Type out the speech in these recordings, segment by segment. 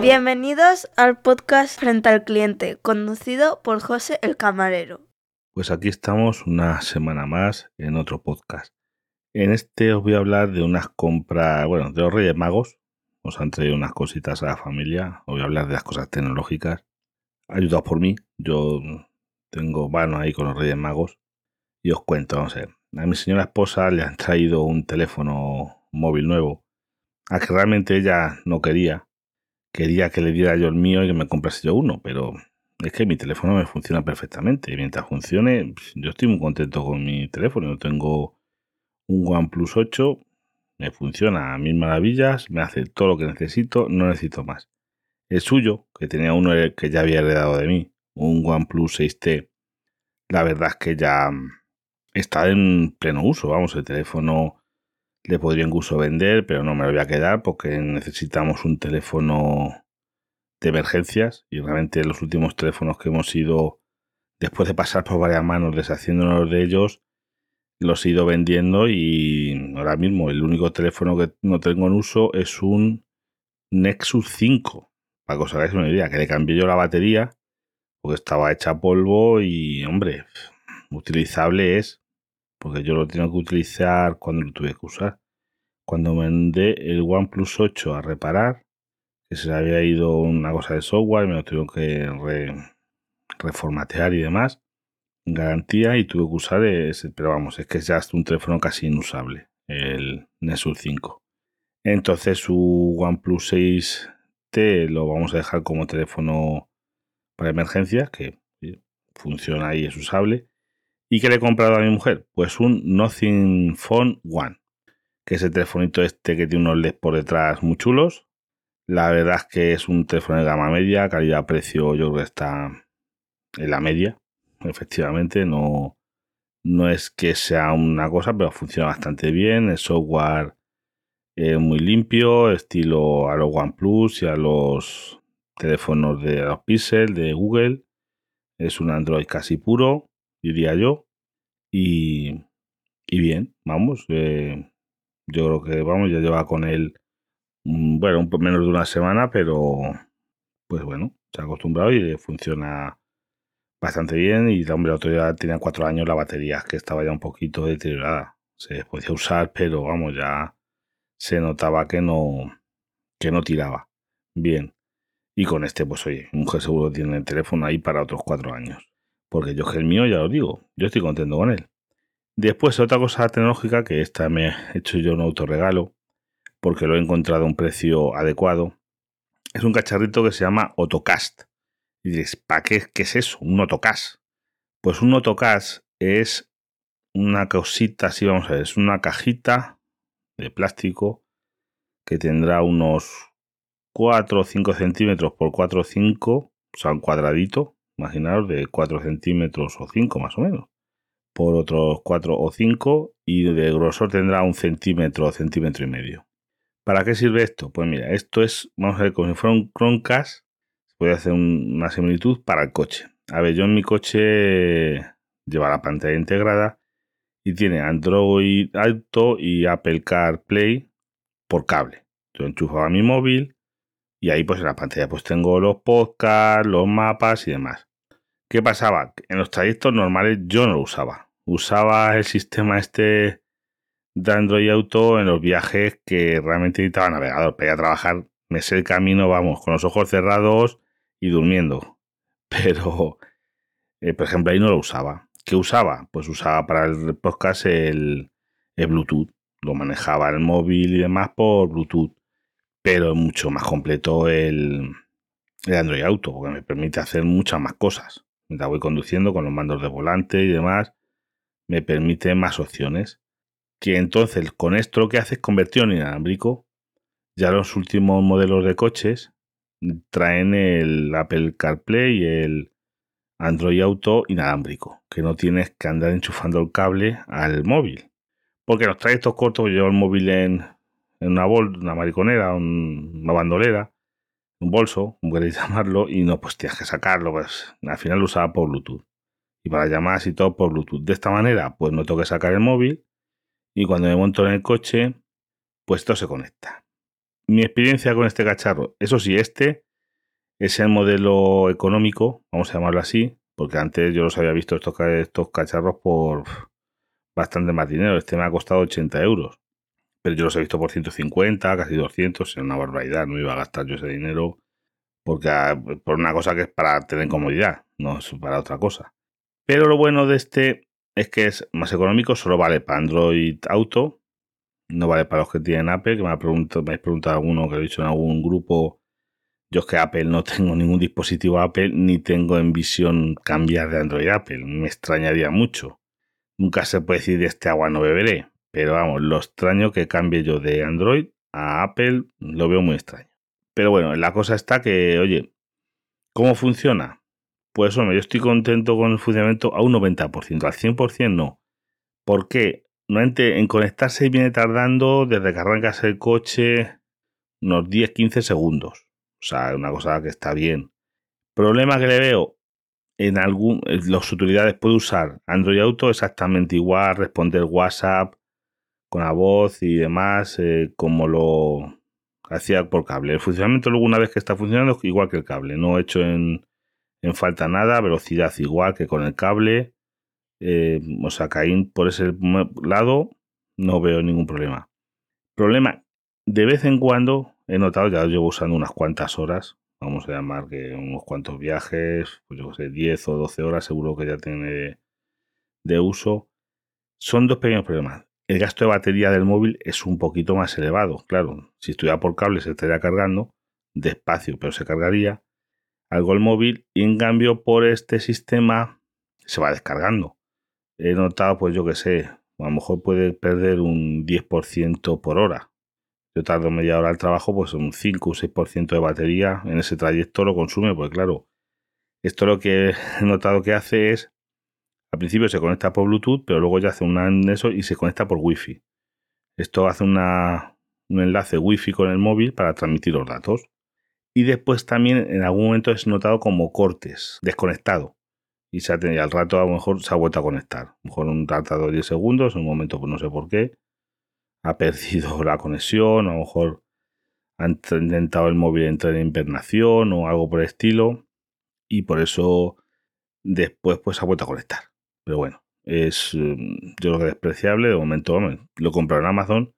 Bienvenidos al podcast Frente al Cliente, conducido por José el Camarero. Pues aquí estamos una semana más en otro podcast. En este os voy a hablar de unas compras, bueno, de los Reyes Magos. Os han traído unas cositas a la familia. Os voy a hablar de las cosas tecnológicas. Ayudados por mí. Yo tengo mano ahí con los Reyes Magos. Y os cuento, no sé. A mi señora esposa le han traído un teléfono móvil nuevo. A que realmente ella no quería quería que le diera yo el mío y que me comprase yo uno, pero es que mi teléfono me funciona perfectamente. Y mientras funcione, yo estoy muy contento con mi teléfono. Tengo un OnePlus 8, me funciona a mil maravillas, me hace todo lo que necesito, no necesito más. El suyo, que tenía uno que ya había heredado de mí, un OnePlus 6T, la verdad es que ya está en pleno uso. Vamos, el teléfono le podría incluso vender, pero no me lo voy a quedar porque necesitamos un teléfono de emergencias y realmente los últimos teléfonos que hemos ido, después de pasar por varias manos deshaciéndonos de ellos, los he ido vendiendo y ahora mismo el único teléfono que no tengo en uso es un Nexus 5. Para que os hagáis una idea, que le cambié yo la batería porque estaba hecha polvo y, hombre, utilizable es porque yo lo tengo que utilizar cuando lo tuve que usar. Cuando mandé el OnePlus 8 a reparar, que se le había ido una cosa de software, me lo tuvieron que reformatear y demás, garantía, y tuve que usar ese, pero vamos, es que es ya un teléfono casi inusable, el Nexus 5. Entonces su OnePlus 6T lo vamos a dejar como teléfono para emergencias, que funciona ahí, es usable. ¿Y qué le he comprado a mi mujer? Pues un Nothing Phone One, que es el telefonito este que tiene unos LEDs por detrás muy chulos. La verdad es que es un teléfono de gama media, calidad-precio yo creo que está en la media, efectivamente, no, no es que sea una cosa, pero funciona bastante bien, el software es muy limpio, estilo a los OnePlus y a los teléfonos de los Pixel de Google, es un Android casi puro, diría yo. Y, y bien, vamos, eh, yo creo que vamos, ya lleva con él, mm, bueno, un menos de una semana, pero pues bueno, se ha acostumbrado y funciona bastante bien. Y hombre, el otro tenía cuatro años la batería, que estaba ya un poquito deteriorada. Se podía usar, pero vamos, ya se notaba que no, que no tiraba. Bien. Y con este, pues oye, mujer seguro tiene el teléfono ahí para otros cuatro años. Porque yo que el mío, ya lo digo, yo estoy contento con él. Después, otra cosa tecnológica que esta me he hecho yo un autorregalo, porque lo he encontrado a un precio adecuado, es un cacharrito que se llama Autocast. Y diréis, ¿para qué, qué es eso? Un Autocast. Pues un Autocast es una cosita así, vamos a ver, es una cajita de plástico que tendrá unos 4 o 5 centímetros por 4 o 5, o sea, un cuadradito, imaginaros, de 4 centímetros o 5 más o menos, por otros 4 o 5 y de grosor tendrá un centímetro o centímetro y medio. ¿Para qué sirve esto? Pues mira, esto es, vamos a ver, como si fuera un Chromecast, se puede hacer una similitud para el coche. A ver, yo en mi coche lleva la pantalla integrada y tiene Android Auto y Apple CarPlay por cable. Yo enchufaba mi móvil y ahí pues en la pantalla pues tengo los podcasts, los mapas y demás. ¿Qué pasaba? En los trayectos normales yo no lo usaba. Usaba el sistema este de Android Auto en los viajes que realmente necesitaba navegador. Para ir a trabajar, me sé el camino, vamos, con los ojos cerrados y durmiendo. Pero, eh, por ejemplo, ahí no lo usaba. ¿Qué usaba? Pues usaba para el podcast el, el Bluetooth. Lo manejaba el móvil y demás por Bluetooth pero es mucho más completo el, Android Auto, porque me permite hacer muchas más cosas. Mientras voy conduciendo con los mandos de volante y demás, me permite más opciones. Que entonces con esto lo que hace es convertir en inalámbrico. Ya los últimos modelos de coches traen el Apple CarPlay y el Android Auto inalámbrico, que no tienes que andar enchufando el cable al móvil. Porque los trayectos cortos, yo llevo el móvil en, en una, bol, una mariconera, una bandolera, un bolso, como queréis llamarlo, y no, pues tienes que sacarlo, pues al final lo usaba por Bluetooth. Y para llamadas y todo por Bluetooth. De esta manera, pues no tengo que sacar el móvil y cuando me monto en el coche, pues esto se conecta. mi experiencia con este cacharro, eso sí, este es el modelo económico, vamos a llamarlo así, porque antes yo los había visto estos cacharros por bastante más dinero. Este me ha costado 80 euros, pero yo los he visto por 150, casi 200, es una barbaridad, no iba a gastar yo ese dinero porque ah, por una cosa que es para tener comodidad, no es para otra cosa. Pero lo bueno de este es que es más económico, solo vale para Android Auto, no vale para los que tienen Apple, que me ha preguntado, me ha preguntado alguno que lo he dicho en algún grupo. Yo es que Apple no tengo ningún dispositivo Apple ni tengo en visión cambiar de Android Apple. Me extrañaría mucho. Nunca se puede decir de este agua no beberé. Pero vamos, lo extraño que cambie yo de Android a Apple lo veo muy extraño. Pero bueno, la cosa está que, oye, ¿cómo funciona? Pues hombre, yo estoy contento con el funcionamiento a un 90%, al 100% no. ¿Por qué? Normalmente en conectarse viene tardando desde que arrancas el coche unos 10-15 segundos. O sea, una cosa que está bien. Problema que le veo, en algún, las utilidades puede usar Android Auto exactamente igual, responder WhatsApp con la voz y demás, eh, como lo hacía por cable. El funcionamiento luego una vez que está funcionando igual que el cable, no he hecho en, falta nada, velocidad igual que con el cable eh, o sea, Caín por ese lado no veo ningún problema. Problema, de vez en cuando he notado, ya llevo usando unas cuantas horas, vamos a llamar que unos cuantos viajes, pues yo sé, 10 o 12 horas seguro que ya tiene de, uso. Son dos pequeños problemas. El gasto de batería del móvil es un poquito más elevado. Claro, si estuviera por cable se estaría cargando despacio, pero se cargaría algo el móvil y en cambio por este sistema se va descargando he notado, pues yo que sé, a lo mejor puede perder un 10% por hora. Yo tardo media hora al trabajo, pues un 5 o 6% de batería en ese trayecto lo consume, pues claro, esto lo que he notado que hace es, al principio se conecta por Bluetooth, pero luego ya hace un eso y se conecta por Wi-Fi. Esto hace una, un enlace Wi-Fi con el móvil para transmitir los datos. Y después también en algún momento es notado como cortes, desconectado y se ha tenido, al rato a lo mejor se ha vuelto a conectar. A lo mejor un de 10 segundos, en un momento pues no sé por qué, ha perdido la conexión, a lo mejor ha intentado el móvil entrar en invernación o algo por el estilo y por eso después pues ha vuelto a conectar. Pero bueno, es mm, yo creo que despreciable, de momento lo he comprado en Amazon,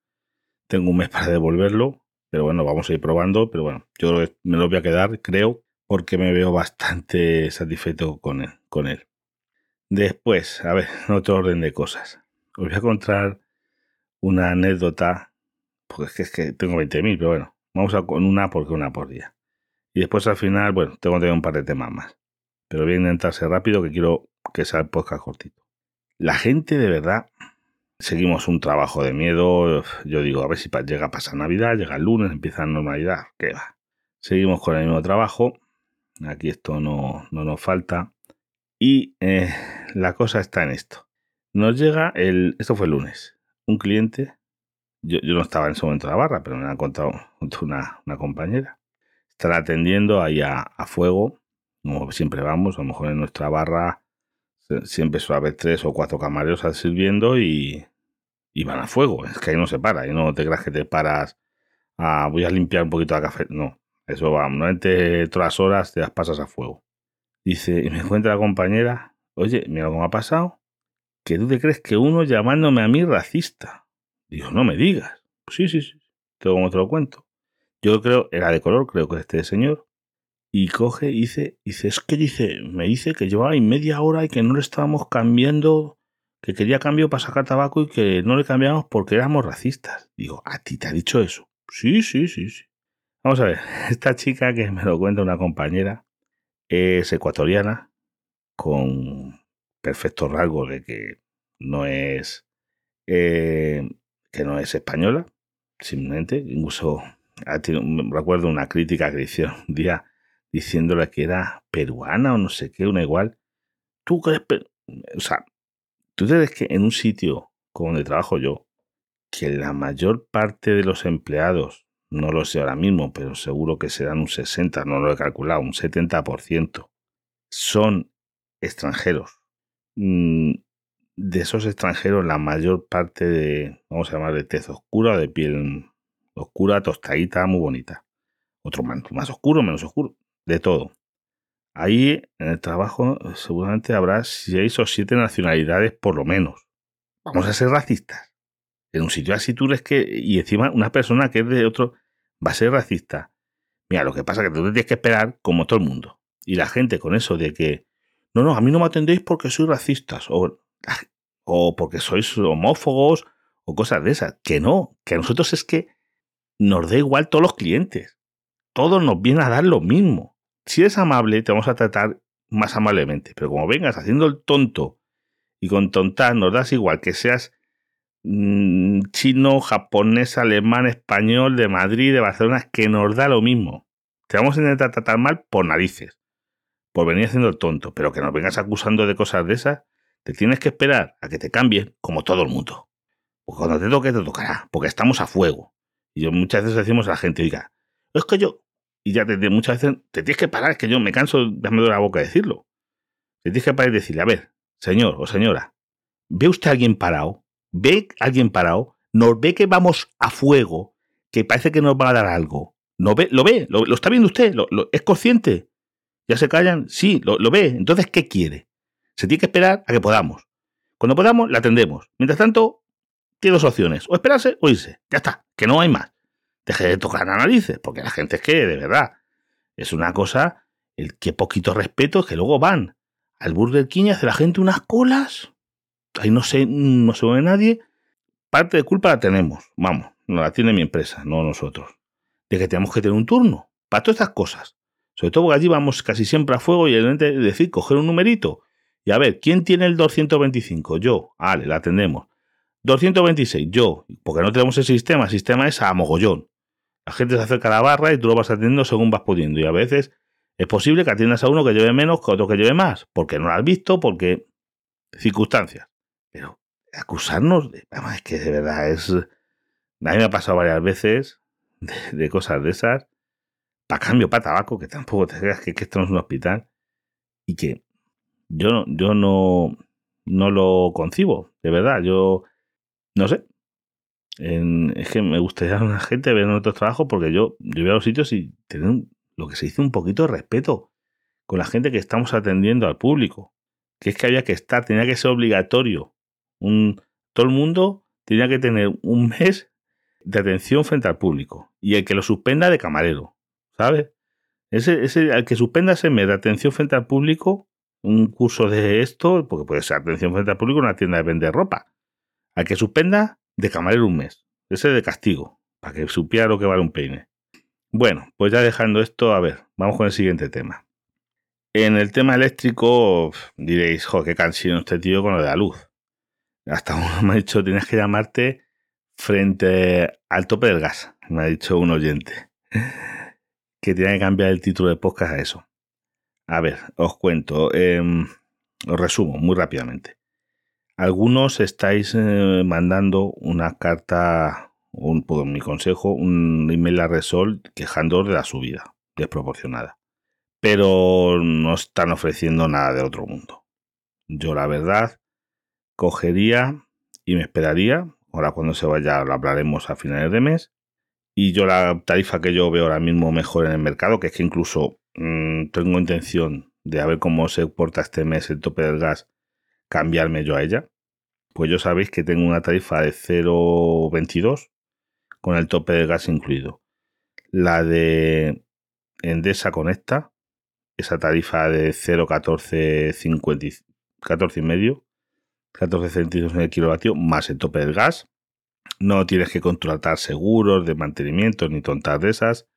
tengo un mes para devolverlo, pero bueno, vamos a ir probando, pero bueno, yo que me lo voy a quedar, creo, porque me veo bastante satisfecho con él. Con él. Después, a ver, otro orden de cosas. Os voy a contar una anécdota, porque es que, tengo 20.000, pero bueno, vamos a con una porque una por día. Y después al final, bueno, tengo que tener un par de temas más. Pero voy a intentar ser rápido, que quiero que sea el podcast cortito. La gente de verdad, seguimos un trabajo de miedo. Yo digo, a ver si llega a pasar Navidad, llega el lunes, empieza la normalidad. ¿Qué va? Seguimos con el mismo trabajo Aquí esto no, no nos falta. Y eh, la cosa está en esto. Nos llega el. Esto fue el lunes. Un cliente. Yo, no estaba en ese momento en la barra, pero me ha contado una, una compañera. Están atendiendo ahí a, fuego. Como siempre vamos, a lo mejor en nuestra barra siempre suele haber tres o cuatro camareros sirviendo y, y van a fuego. Es que ahí no se para. Y no te creas que te paras a voy a limpiar un poquito de café. No, eso va, normalmente todas las horas te las pasas a fuego. Dice, y me encuentra la compañera, oye, mira me ha pasado, que tú te crees que uno llamándome a mí racista. Digo, no me digas. sí, sí, sí, todo como te lo cuento. Yo creo, era de color, creo que este señor. Y coge y dice, dice, es que dice, me dice que llevaba ahí media hora y que no le estábamos cambiando, que quería cambio para sacar tabaco y que no le cambiamos porque éramos racistas. Digo, ¿a ti te ha dicho eso? Sí, sí, sí, sí. Vamos a ver, esta chica que me lo cuenta una compañera es ecuatoriana con perfecto rasgo de que no es eh, que no es española, simplemente, incluso recuerdo una crítica que hicieron un día diciéndole que era peruana o no sé qué, una igual. Tú crees, o sea, tú crees que en un sitio como donde trabajo yo, que la mayor parte de los empleados no lo sé ahora mismo, pero seguro que serán un 60, no lo he calculado, un 70%, son extranjeros. Mm, de esos extranjeros, la mayor parte de, vamos a llamar de tez oscura, de piel oscura, tostadita, muy bonita. Otro más, más oscuro, menos oscuro, de todo. Ahí en el trabajo seguramente habrá seis o siete nacionalidades por lo menos. Vamos a ser racistas. En un sitio así tú ves que, y encima una persona que es de otro, va a ser racista. Mira, lo que pasa es que tú te tienes que esperar como todo el mundo. Y la gente con eso de que, no, no, a mí no me atendéis porque sois racistas, o, o porque sois homófobos, o cosas de esas. Que no, que a nosotros es que nos da igual todos los clientes. Todos nos vienen a dar lo mismo. Si eres amable, te vamos a tratar más amablemente. Pero como vengas haciendo el tonto y con tontas nos das igual que seas mmm, chino, japonés, alemán, español, de Madrid, de Barcelona, que nos da lo mismo. Te vamos a intentar tratar mal por narices, por venir haciendo el tonto, pero que nos vengas acusando de cosas de esas, te tienes que esperar a que te cambien como todo el mundo. Porque cuando te toque, te tocará, porque estamos a fuego. Y yo muchas veces decimos a la gente, oiga, es que yo, y ya te, muchas veces te tienes que parar, es que yo me canso, ya me duele la boca decirlo. Te tienes que parar y decirle, a ver, señor o señora, ¿ve usted a alguien parado? ¿Ve a alguien parado? ¿Nos ve que vamos a fuego? Que parece que nos va a dar algo. ¿No ve? ¿Lo ve? ¿Lo, está viendo usted? ¿Lo, es consciente? ¿Ya se callan? Sí, lo, lo ve. Entonces, ¿qué quiere? Se tiene que esperar a que podamos. Cuando podamos, la atendemos. Mientras tanto, tiene dos opciones, o esperarse o irse. Ya está, que no hay más. Deje de tocar las narices, porque la gente es que, de verdad, es una cosa, el que poquito respeto, que luego van al Burger King y hace la gente unas colas. Ahí no se, no se ve nadie. Parte de culpa la tenemos, vamos, no la tiene mi empresa, no nosotros. De que tenemos que tener un turno para todas estas cosas. Sobre todo porque allí vamos casi siempre a fuego y el decir, coger un numerito y a ver, ¿quién tiene el 225? Yo, vale, la atendemos. 226, yo, porque no tenemos el sistema, el sistema es a mogollón. La gente se acerca a la barra y tú lo vas atendiendo según vas pudiendo. Y a veces es posible que atiendas a uno que lleve menos que otro que lleve más, porque no lo has visto, porque circunstancias. Pero acusarnos, de, es que de verdad es... A mí me ha pasado varias veces de, cosas de esas, para cambio, para tabaco, que tampoco te creas que, que esto no es un hospital, y que yo, yo no, no lo concibo, de verdad. Yo no sé. Es que me gustaría a una gente ver en otros trabajos porque yo, yo voy a los sitios y tener lo que se dice un poquito de respeto con la gente que estamos atendiendo al público. Que es que había que estar, tenía que ser obligatorio. Un, todo el mundo tenía que tener un mes de atención frente al público. Y el que lo suspenda de camarero, ¿sabes? Ese, ese, el que suspenda ese mes de atención frente al público, un curso de esto, porque puede ser atención frente al público en una tienda de vender ropa a que suspenda de camarero un mes. Ese de castigo, para que supiera lo que vale un peine. Bueno, pues ya dejando esto, a ver, vamos con el siguiente tema. En el tema eléctrico diréis, jo, qué cansino este tío con lo de la luz. Hasta uno me ha dicho, tienes que llamarte frente al tope del gas, me ha dicho un oyente. Que tiene que cambiar el título de podcast a eso. A ver, os cuento, em, os resumo muy rápidamente. Algunos estáis eh, mandando una carta, un, por mi consejo, un email a Resol quejando de la subida desproporcionada. Pero no están ofreciendo nada de otro mundo. Yo la verdad cogería y me esperaría. Ahora cuando se vaya lo hablaremos a finales de mes. Y yo la tarifa que yo veo ahora mismo mejor en el mercado, que es que incluso mmm, tengo intención de ver cómo se porta este mes el tope del gas cambiarme yo a ella. Pues yo sabéis que tengo una tarifa de 0,22 con el tope de gas incluido. La de Endesa Conecta, esa tarifa de 0,14 14 y medio, 14 centímetros en el kilovatio, más el tope del gas. No tienes que contratar seguros de mantenimiento ni tontas de esas.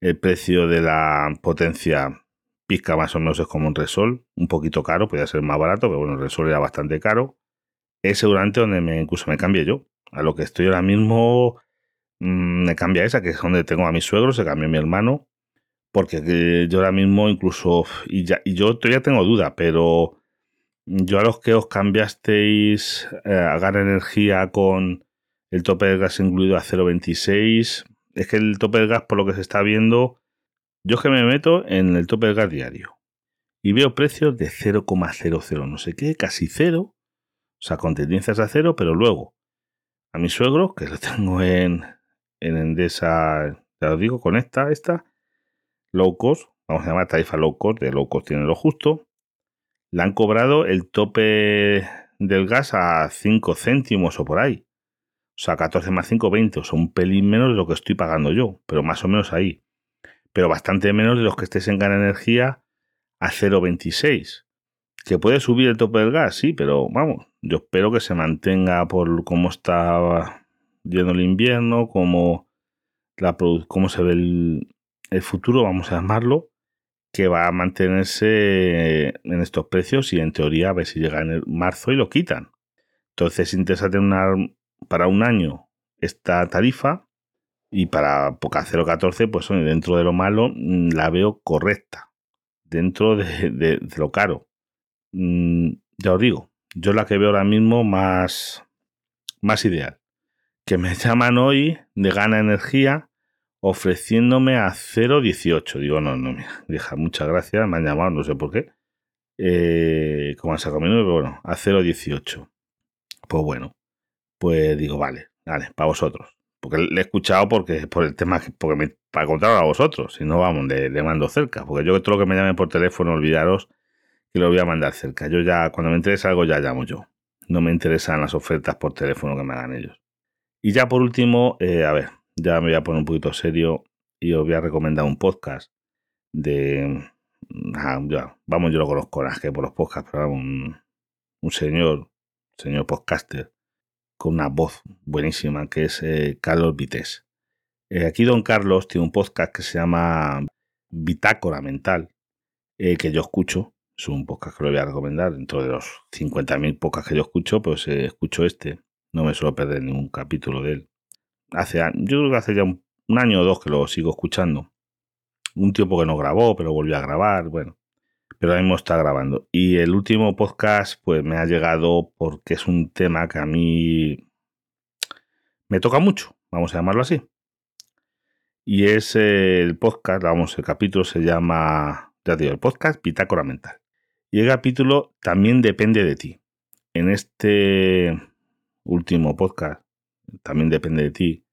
El precio de la potencia pizca más o menos es como un Resol, un poquito caro, podría ser más barato, pero bueno, el Resol era bastante caro. Es seguramente donde me, incluso me cambie yo. A lo que estoy ahora mismo mm, me cambia esa, que es donde tengo a mi suegro, se cambia mi hermano, porque yo ahora mismo incluso, y, ya, y yo todavía tengo duda, pero yo a los que os cambiasteis eh, a Gar Energía con el tope de gas incluido a 0,26, es que el tope de gas, por lo que se está viendo, yo es que me meto en el tope de gas diario y veo precios de 0,00, no sé qué, casi cero. O sea, con tendencias a cero, pero luego a mi suegro, que lo tengo en, en Endesa, ya os digo, con esta, esta, low cost, vamos a llamar tarifa low cost, de low cost tiene lo justo, le han cobrado el tope del gas a 5 céntimos o por ahí. O sea, 14 más 5, 20. O sea, un pelín menos de lo que estoy pagando yo, pero más o menos ahí. Pero bastante menos de los que estés en Gana Energía a 0,26. Que puede subir el tope del gas, sí, pero vamos, yo espero que se mantenga por cómo está yendo el invierno, cómo, la, cómo se ve el, el futuro, vamos a llamarlo, que va a mantenerse en estos precios y en teoría a ver si llega en marzo y lo quitan. Entonces interesa tener para un año esta tarifa y para Poca 014, pues dentro de lo malo mm, la veo correcta, dentro de lo caro. Mm, ya os digo, yo la que veo ahora mismo más, más ideal. Que me llaman hoy de Gana Energía ofreciéndome a 0.18. Digo, no, no, mira, deja, muchas gracias, me han llamado, no sé por qué. Eh, como han sacado mi pero bueno, a 0.18. Pues bueno, pues digo, vale, vale, para vosotros. Porque le he escuchado porque por el tema, porque para contar a vosotros, si no vamos, le, mando cerca. Porque yo todo lo que me llamen por teléfono, olvidaros que lo voy a mandar cerca. Yo ya, cuando me interesa algo, ya llamo yo. No me interesan las ofertas por teléfono que me hagan ellos. Y ya por último, eh, a ver, ya me voy a poner un poquito serio y os voy a recomendar un podcast de... Ah, vamos, yo lo conozco, que por los podcasts, pero un, un señor, señor podcaster, con una voz buenísima, que es eh, Carlos Vites. Eh, aquí don Carlos tiene un podcast que se llama Bitácora Mental, que yo escucho, es un podcast que lo voy a recomendar. Dentro de los 50.000 podcasts que yo escucho, pues eh, escucho este. No me suelo perder ningún capítulo de él. Hace, yo creo que hace ya un, año o dos que lo sigo escuchando. Un tiempo que no grabó, pero volvió a grabar. Bueno, pero ahora mismo está grabando. Y el último podcast, pues me ha llegado porque es un tema que a mí me toca mucho, vamos a llamarlo así. Y es el podcast, vamos, el capítulo se llama, ya digo, el podcast Bitácora Mental. Y el capítulo también depende de ti. En este último podcast, también depende de ti,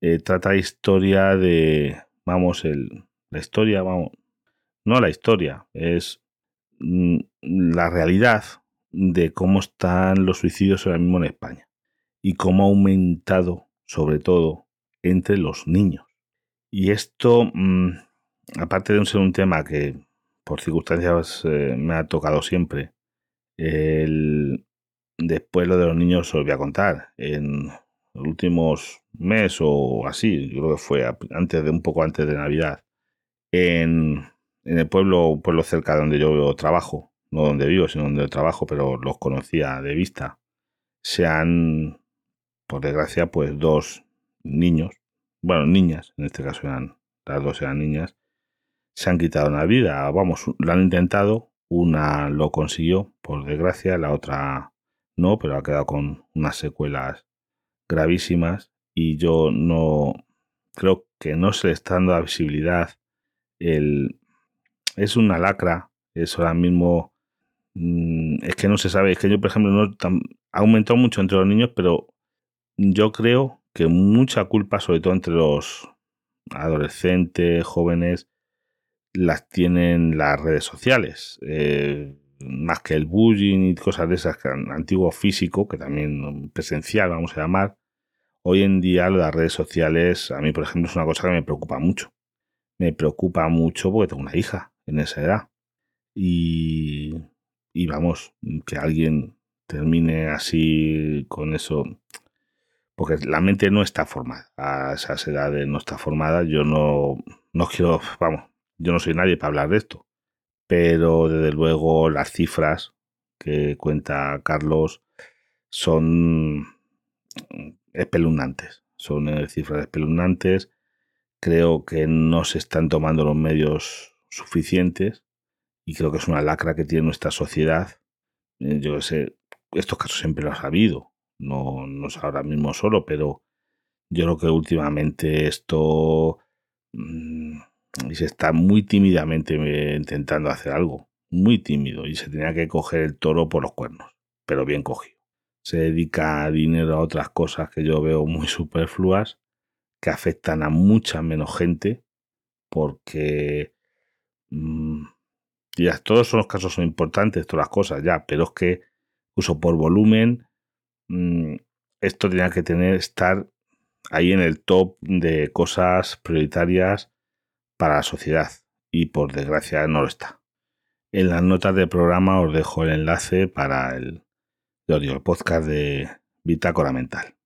eh, trata historia de, vamos, el, la historia, vamos, no la historia, es la realidad de cómo están los suicidios ahora mismo en España y cómo ha aumentado, sobre todo, entre los niños. Y esto, mm, aparte de ser un tema que por circunstancias eh, me ha tocado siempre. El, después lo de los niños os voy a contar. En los últimos mes o así, creo que fue antes de un poco antes de Navidad, en, en el pueblo, un pueblo cerca de donde yo trabajo, no donde vivo, sino donde trabajo, pero los conocía de vista, se han, por desgracia, pues dos niños, bueno, niñas, en este caso eran, las dos eran niñas, se han quitado la vida. Vamos, lo han intentado, una lo consiguió, por desgracia, la otra no, pero ha quedado con unas secuelas gravísimas y yo no creo que no se le está dando la visibilidad. El, es una lacra, es ahora mismo, mm, es que no se sabe, es que yo, por ejemplo, no, ha aumentado mucho entre los niños, pero yo creo que mucha culpa, sobre todo entre los adolescentes, jóvenes, las tienen las redes sociales. Eh, más que el bullying y cosas de esas, que antiguo físico, que también presencial, vamos a llamar. Hoy en día las redes sociales, a mí, por ejemplo, es una cosa que me preocupa mucho. Me preocupa mucho porque tengo una hija en esa edad. Y, y vamos, que alguien termine así con eso. Porque la mente no está formada. A esas edades no está formada. Yo no, no quiero, vamos, yo no soy nadie para hablar de esto, pero desde luego las cifras que cuenta Carlos son espeluznantes. Son eh, cifras espeluznantes. Creo que no se están tomando los medios suficientes y creo que es una lacra que tiene nuestra sociedad. Eh, yo sé, estos casos siempre los ha habido, no, no es ahora mismo solo, pero yo creo que últimamente esto mm, se está muy tímidamente eh, intentando hacer algo, muy tímido, y se tenía que coger el toro por los cuernos, pero bien cogido. Se dedica dinero a otras cosas que yo veo muy superfluas, que afectan a mucha menos gente porque mm, ya todos los casos son importantes, todas las cosas ya, pero es que uso por volumen mm, esto tenía que tener estar ahí en el top de cosas prioritarias para la sociedad y por desgracia no lo está. En las notas del programa os dejo el enlace para el, el podcast de Bitácora Mental.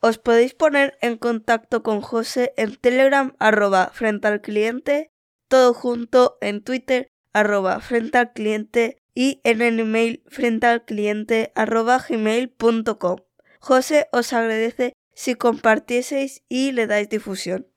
Os podéis poner en contacto con José en Telegram arroba frente al cliente, todo junto en Twitter arroba frente al cliente y en el email frente al cliente arroba gmail.com. José os agradece si compartieseis y le dais difusión.